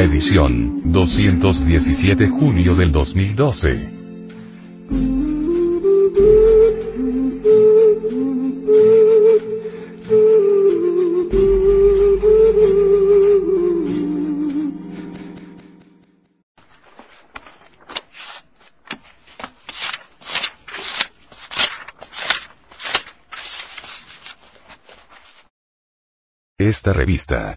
Edición, 217 junio del 2012. Esta revista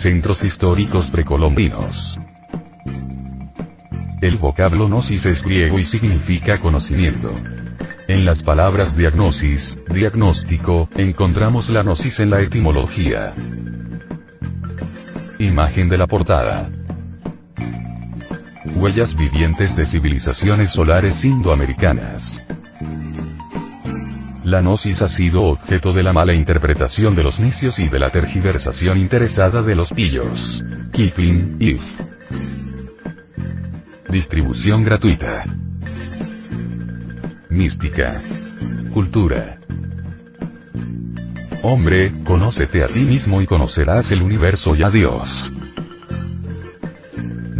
Centros históricos precolombinos. El vocablo gnosis es griego y significa conocimiento. En las palabras diagnosis, diagnóstico, encontramos la gnosis en la etimología. Imagen de la portada. Huellas vivientes de civilizaciones solares indoamericanas. La gnosis ha sido objeto de la mala interpretación de los necios y de la tergiversación interesada de los pillos. Kipling, If. Distribución gratuita. Mística. Cultura. Hombre, conócete a ti mismo y conocerás el universo y a Dios.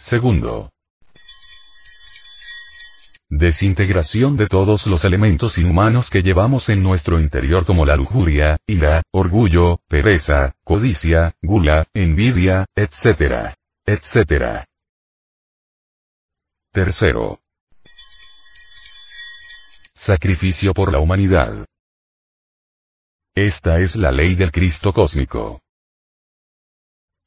Segundo. Desintegración de todos los elementos inhumanos que llevamos en nuestro interior como la lujuria, ira, orgullo, pereza, codicia, gula, envidia, etc. etc. Tercero. Sacrificio por la humanidad. Esta es la ley del Cristo cósmico.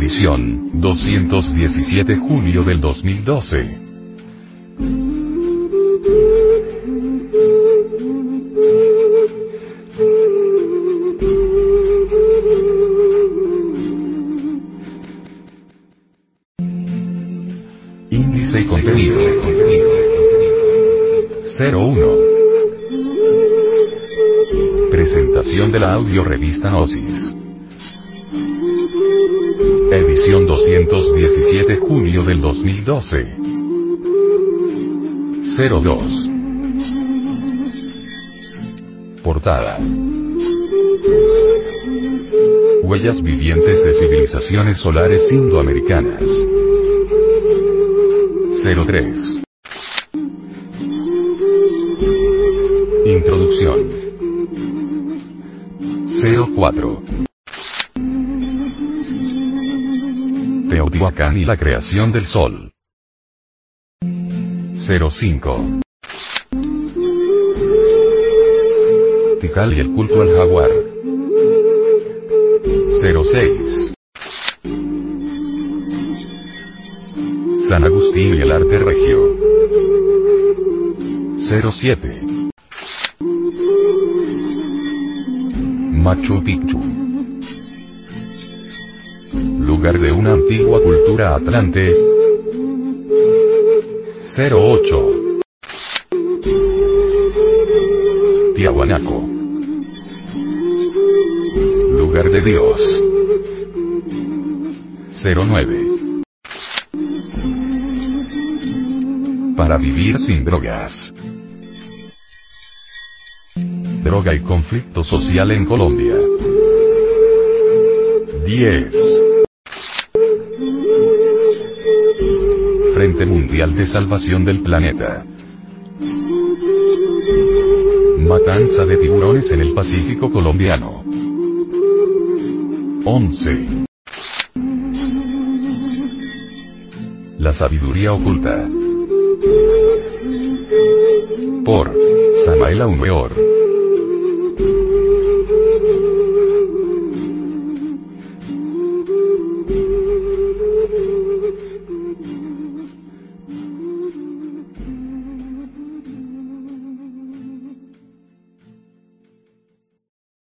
Edición, 217 julio del 2012. Índice y contenido. 01. Presentación de la audio revista Gnosis. Edición 217 junio del 2012. 02. Portada. Huellas vivientes de civilizaciones solares indoamericanas. 03. Introducción. 04. Teotihuacán y la creación del Sol. 05. Tikal y el culto al jaguar. 06. San Agustín y el arte regio. 07. Machu Picchu. Lugar de una antigua cultura atlante. 08. Tiahuanaco. Lugar de Dios. 09. Para vivir sin drogas. Droga y conflicto social en Colombia. 10. De Salvación del Planeta. Matanza de tiburones en el Pacífico colombiano. 11. La sabiduría oculta. Por Samael Aumeor.